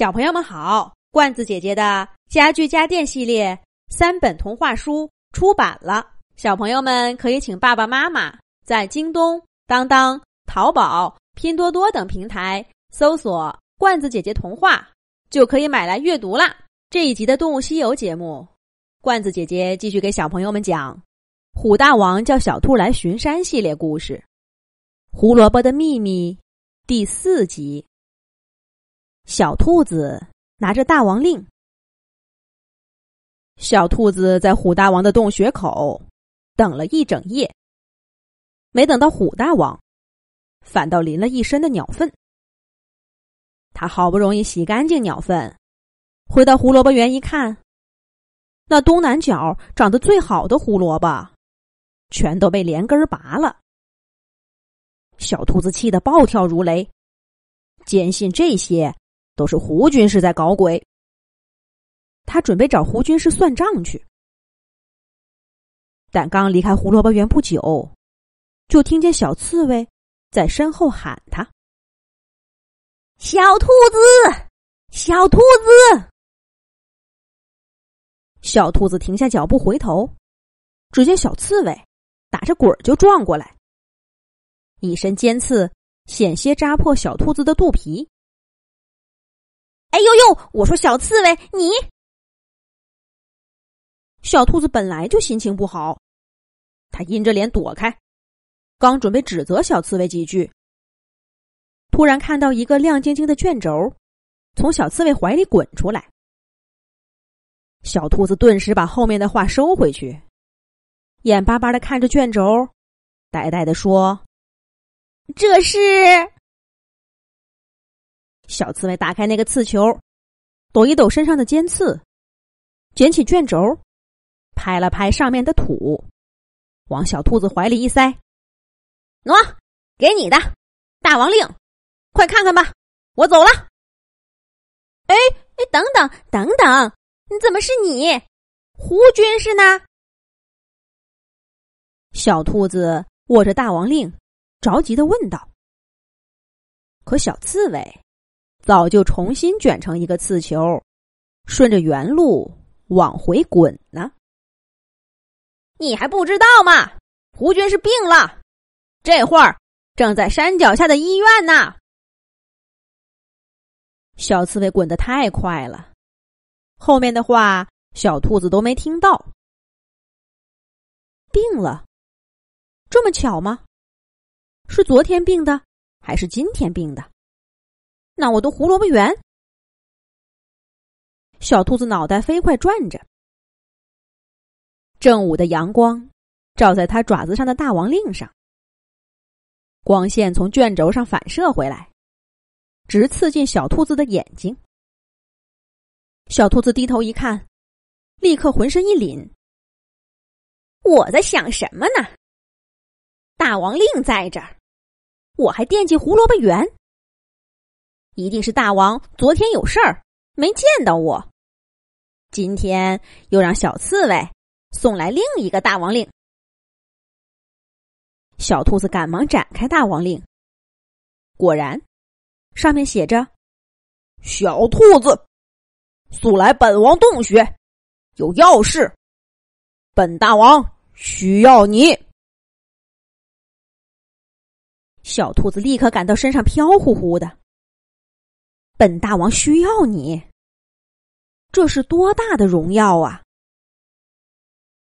小朋友们好，罐子姐姐的家具家电系列三本童话书出版了，小朋友们可以请爸爸妈妈在京东、当当、淘宝、拼多多等平台搜索“罐子姐姐童话”，就可以买来阅读啦。这一集的《动物西游》节目，罐子姐姐继续给小朋友们讲《虎大王叫小兔来巡山》系列故事，《胡萝卜的秘密》第四集。小兔子拿着大王令，小兔子在虎大王的洞穴口等了一整夜，没等到虎大王，反倒淋了一身的鸟粪。他好不容易洗干净鸟粪，回到胡萝卜园一看，那东南角长得最好的胡萝卜，全都被连根拔了。小兔子气得暴跳如雷，坚信这些。都是胡军师在搞鬼。他准备找胡军师算账去，但刚离开胡萝卜园不久，就听见小刺猬在身后喊他：“小兔子，小兔子！”小兔子停下脚步，回头，只见小刺猬打着滚就撞过来，一身尖刺险些扎破小兔子的肚皮。哎呦呦！我说小刺猬，你小兔子本来就心情不好，他阴着脸躲开，刚准备指责小刺猬几句，突然看到一个亮晶晶的卷轴从小刺猬怀里滚出来，小兔子顿时把后面的话收回去，眼巴巴的看着卷轴，呆呆的说：“这是。”小刺猬打开那个刺球，抖一抖身上的尖刺，捡起卷轴，拍了拍上面的土，往小兔子怀里一塞：“喏，给你的大王令，快看看吧，我走了。”哎哎，等等等等，你怎么是你？胡军师呢？小兔子握着大王令，着急的问道。可小刺猬。早就重新卷成一个刺球，顺着原路往回滚呢。你还不知道吗？胡军是病了，这会儿正在山脚下的医院呢。小刺猬滚得太快了，后面的话小兔子都没听到。病了，这么巧吗？是昨天病的，还是今天病的？那我的胡萝卜园，小兔子脑袋飞快转着。正午的阳光照在它爪子上的大王令上，光线从卷轴上反射回来，直刺进小兔子的眼睛。小兔子低头一看，立刻浑身一凛。我在想什么呢？大王令在这儿，我还惦记胡萝卜园。一定是大王昨天有事儿没见到我，今天又让小刺猬送来另一个大王令。小兔子赶忙展开大王令，果然，上面写着：“小兔子，速来本王洞穴，有要事。本大王需要你。”小兔子立刻感到身上飘乎乎的。本大王需要你，这是多大的荣耀啊！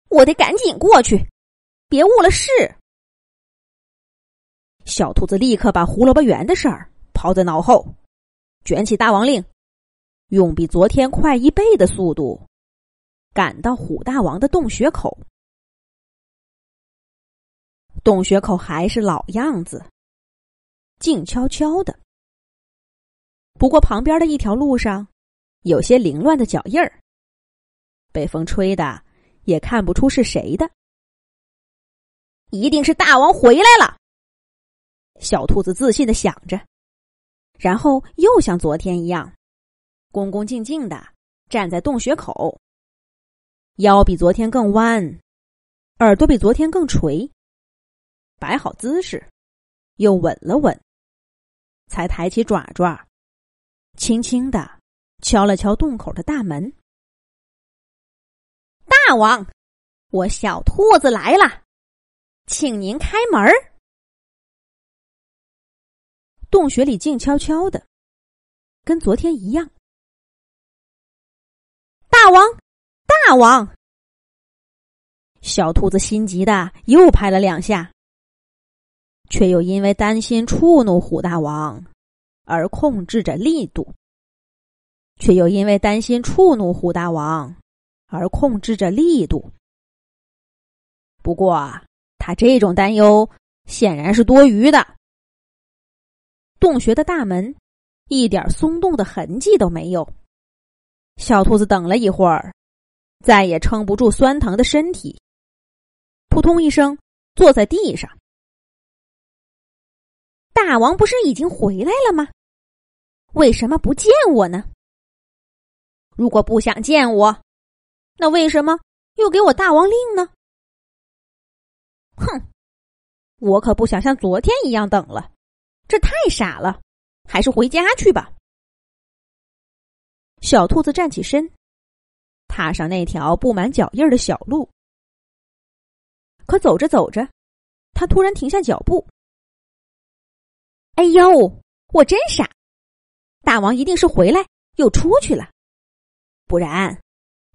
我得赶紧过去，别误了事。小兔子立刻把胡萝卜园的事儿抛在脑后，卷起大王令，用比昨天快一倍的速度赶到虎大王的洞穴口。洞穴口还是老样子，静悄悄的。不过旁边的一条路上，有些凌乱的脚印儿。被风吹的，也看不出是谁的。一定是大王回来了。小兔子自信的想着，然后又像昨天一样，恭恭敬敬的站在洞穴口，腰比昨天更弯，耳朵比昨天更垂，摆好姿势，又稳了稳，才抬起爪爪。轻轻的敲了敲洞口的大门。大王，我小兔子来了，请您开门。洞穴里静悄悄的，跟昨天一样。大王，大王！小兔子心急的又拍了两下，却又因为担心触怒虎大王，而控制着力度。却又因为担心触怒虎大王，而控制着力度。不过，他这种担忧显然是多余的。洞穴的大门一点松动的痕迹都没有。小兔子等了一会儿，再也撑不住酸疼的身体，扑通一声坐在地上。大王不是已经回来了吗？为什么不见我呢？如果不想见我，那为什么又给我大王令呢？哼，我可不想像昨天一样等了，这太傻了，还是回家去吧。小兔子站起身，踏上那条布满脚印的小路。可走着走着，他突然停下脚步。哎呦，我真傻！大王一定是回来又出去了。不然，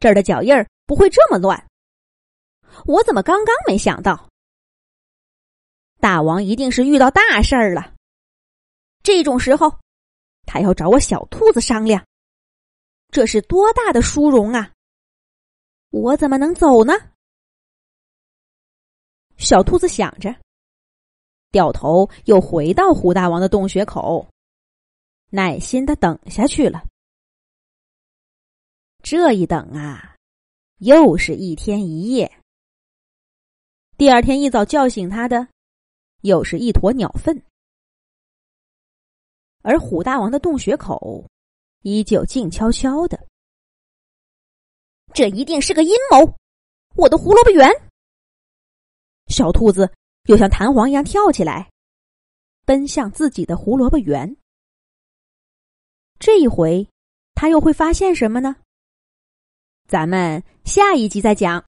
这儿的脚印儿不会这么乱。我怎么刚刚没想到？大王一定是遇到大事儿了。这种时候，他要找我小兔子商量，这是多大的殊荣啊！我怎么能走呢？小兔子想着，掉头又回到虎大王的洞穴口，耐心的等下去了。这一等啊，又是一天一夜。第二天一早叫醒他的，又是一坨鸟粪。而虎大王的洞穴口依旧静悄悄的。这一定是个阴谋！我的胡萝卜园。小兔子又像弹簧一样跳起来，奔向自己的胡萝卜园。这一回，他又会发现什么呢？咱们下一集再讲。